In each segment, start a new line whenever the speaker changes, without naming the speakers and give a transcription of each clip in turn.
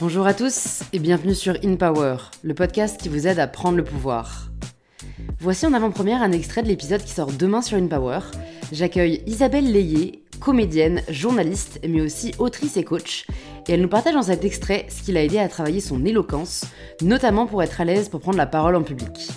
Bonjour à tous et bienvenue sur In Power, le podcast qui vous aide à prendre le pouvoir. Voici en avant-première un extrait de l'épisode qui sort demain sur In Power. J'accueille Isabelle Layé, comédienne, journaliste, mais aussi autrice et coach, et elle nous partage dans cet extrait ce qui l'a aidé à travailler son éloquence, notamment pour être à l'aise pour prendre la parole en public.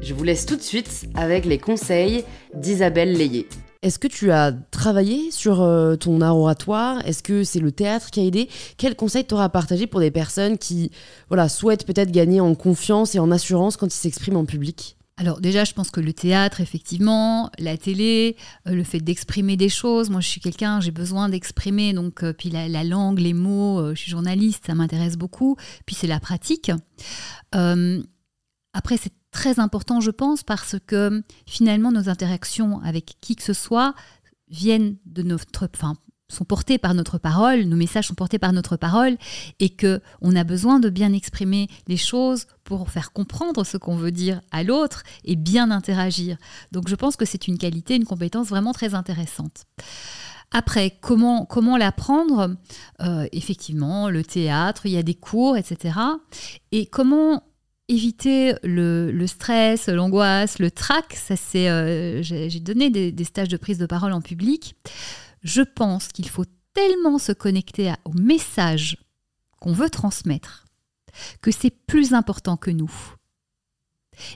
Je vous laisse tout de suite avec les conseils d'Isabelle Layé. Est-ce que tu as travaillé sur euh, ton art oratoire? Est-ce que c'est le théâtre qui a aidé? Quels conseils t'auras partagé pour des personnes qui voilà, souhaitent peut-être gagner en confiance et en assurance quand ils s'expriment en public?
Alors déjà, je pense que le théâtre, effectivement, la télé, euh, le fait d'exprimer des choses. Moi, je suis quelqu'un, j'ai besoin d'exprimer. Donc, euh, puis la, langue, les mots. je suis journaliste, ça m'intéresse beaucoup. Puis c'est la pratique. après, c'est très important, je pense, parce que finalement, nos interactions avec qui que ce soit viennent de notre, enfin, sont portés par notre parole, nos messages sont portés par notre parole, et que on a besoin de bien exprimer les choses pour faire comprendre ce qu'on veut dire à l'autre et bien interagir. Donc, je pense que c'est une qualité, une compétence vraiment très intéressante. Après, comment, comment l'apprendre? Euh, Effectivement, le théâtre, il y a des cours, etc. Et comment éviter le, stress, l'angoisse, le trac. Ça, c'est, euh, j'ai donné des, stages de prise de parole en public. Je pense qu'il faut tellement se connecter au message qu'on veut transmettre que c'est plus important que nous.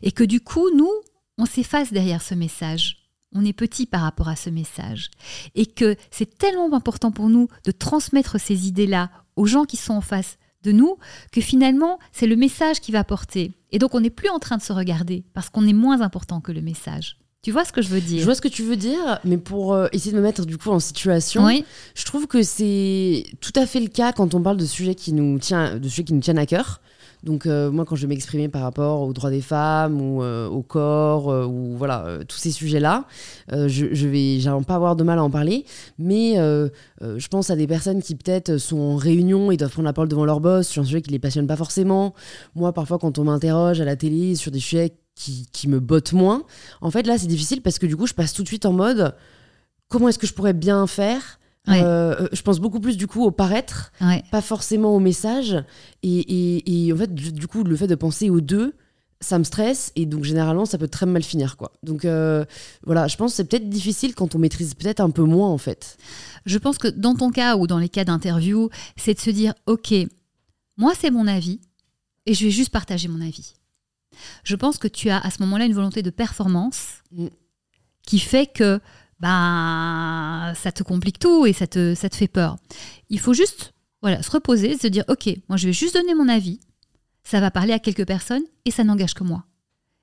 Et que du coup, nous, on s'efface derrière ce message. On est petit par rapport à ce message. Et que c'est tellement important pour nous de transmettre ces idées-là aux gens qui sont en face de nous que finalement, c'est le message qui va porter. Et donc, on n'est plus en train de se regarder parce qu'on est moins important que le message. Tu vois ce que je veux dire?
Je vois ce que tu veux dire, mais pour euh, essayer de me mettre du coup en situation, je trouve que c'est tout à fait le cas quand on parle de sujets qui nous, tient, de sujets qui nous tiennent à cœur. Donc euh, moi, quand je m'exprimer par rapport aux droits des femmes ou euh, au corps euh, ou voilà tous ces sujets-là, je, je, vais, j'allais pas avoir de mal à en parler. Mais je pense à des personnes qui peut-être sont en réunion et doivent prendre la parole devant leur boss sur un sujet qui les passionne pas forcément. Moi, parfois, quand on m'interroge à la télé sur des sujets qui, qui me bottent moins, en fait là, c'est difficile parce que du coup, je passe tout de suite en mode comment est-ce que je pourrais bien faire euh, euh, je pense beaucoup plus du coup au paraître, pas forcément au message. Et, en fait, du, coup, le fait de penser aux deux, ça me stresse et donc généralement ça peut très mal finir quoi. Donc euh, voilà, je pense que c'est peut-être difficile quand on maîtrise peut-être un peu moins en fait.
Je pense que dans ton cas ou dans les cas d'interview, c'est de se dire ok, moi c'est mon avis et je vais juste partager mon avis. Je pense que tu as à ce moment-là une volonté de performance mm. qui fait que ben, ça te complique tout et ça te, ça te fait peur. Il faut juste voilà, se reposer, se dire, OK, moi je vais juste donner mon avis, ça va parler à quelques personnes et ça n'engage que moi.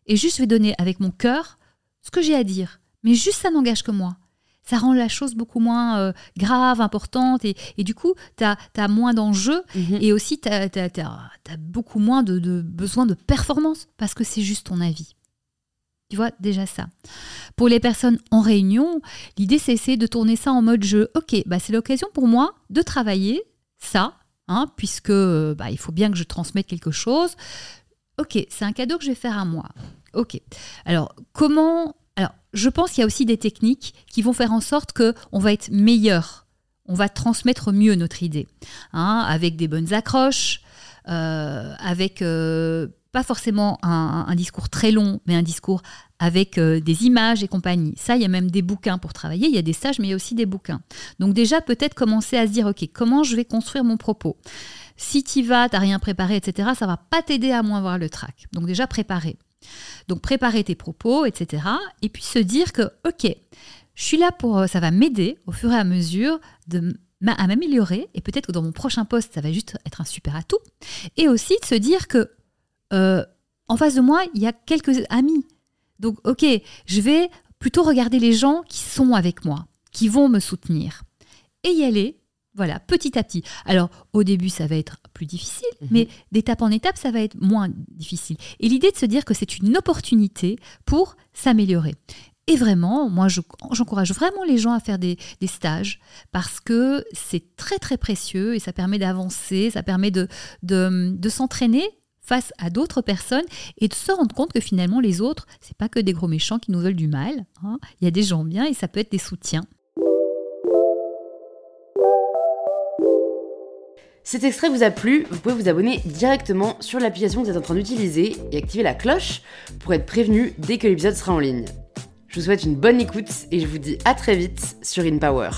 Et juste je vais donner avec mon cœur ce que j'ai à dire, mais juste ça n'engage que moi. Ça rend la chose beaucoup moins euh, grave, importante, et, et, du coup, tu as, as, moins d'enjeux, mhm. et aussi tu as, as, beaucoup moins de, de besoin de performance, parce que c'est juste ton avis. Tu vois, déjà ça. Pour les personnes en réunion, l'idée c'est de tourner ça en mode jeu. Ok, bah c'est l'occasion pour moi de travailler ça, hein, puisque bah, il faut bien que je transmette quelque chose. Ok, c'est un cadeau que je vais faire à moi. Ok. Alors, comment. Alors, je pense qu'il y a aussi des techniques qui vont faire en sorte que on va être meilleur. On va transmettre mieux notre idée. Hein, avec des bonnes accroches, euh, avec. Euh, pas forcément un, discours très long, mais un discours avec euh, des images et compagnie. Ça, il y a même des bouquins pour travailler, il y a des stages, mais il y a aussi des bouquins. Donc déjà, peut-être commencer à se dire, OK, comment je vais construire mon propos? Si tu vas, tu n'as rien préparé, etc., ça va pas t'aider à moins voir le trac. Donc déjà, préparer. Donc préparer tes propos, etc. Et puis se dire que, OK, je suis là pour, euh, ça va m'aider au fur et à mesure de à m'améliorer et peut-être que dans mon prochain poste, ça va juste être un super atout. Et aussi de se dire que euh, en face de moi, il y a quelques amis. Donc, ok, je vais plutôt regarder les gens qui sont avec moi, qui vont me soutenir. Et y aller, voilà, petit à petit. Alors, au début, ça va être plus difficile, mhm. mais d'étape en étape, ça va être moins difficile. Et l'idée de se dire que c'est une opportunité pour s'améliorer. Et vraiment, moi, j'encourage vraiment les gens à faire des, stages parce que c'est très, très précieux et ça permet d'avancer, ça permet de, de s'entraîner face à d'autres personnes et de se rendre compte que finalement les autres, c'est pas que des gros méchants qui nous veulent du mal. Hein. Il y a des gens bien et ça peut être des soutiens.
Cet extrait vous a plu, vous pouvez vous abonner directement sur l'application que vous êtes en train d'utiliser et activer la cloche pour être prévenu dès que l'épisode sera en ligne. Je vous souhaite une bonne écoute et je vous dis à très vite sur InPower.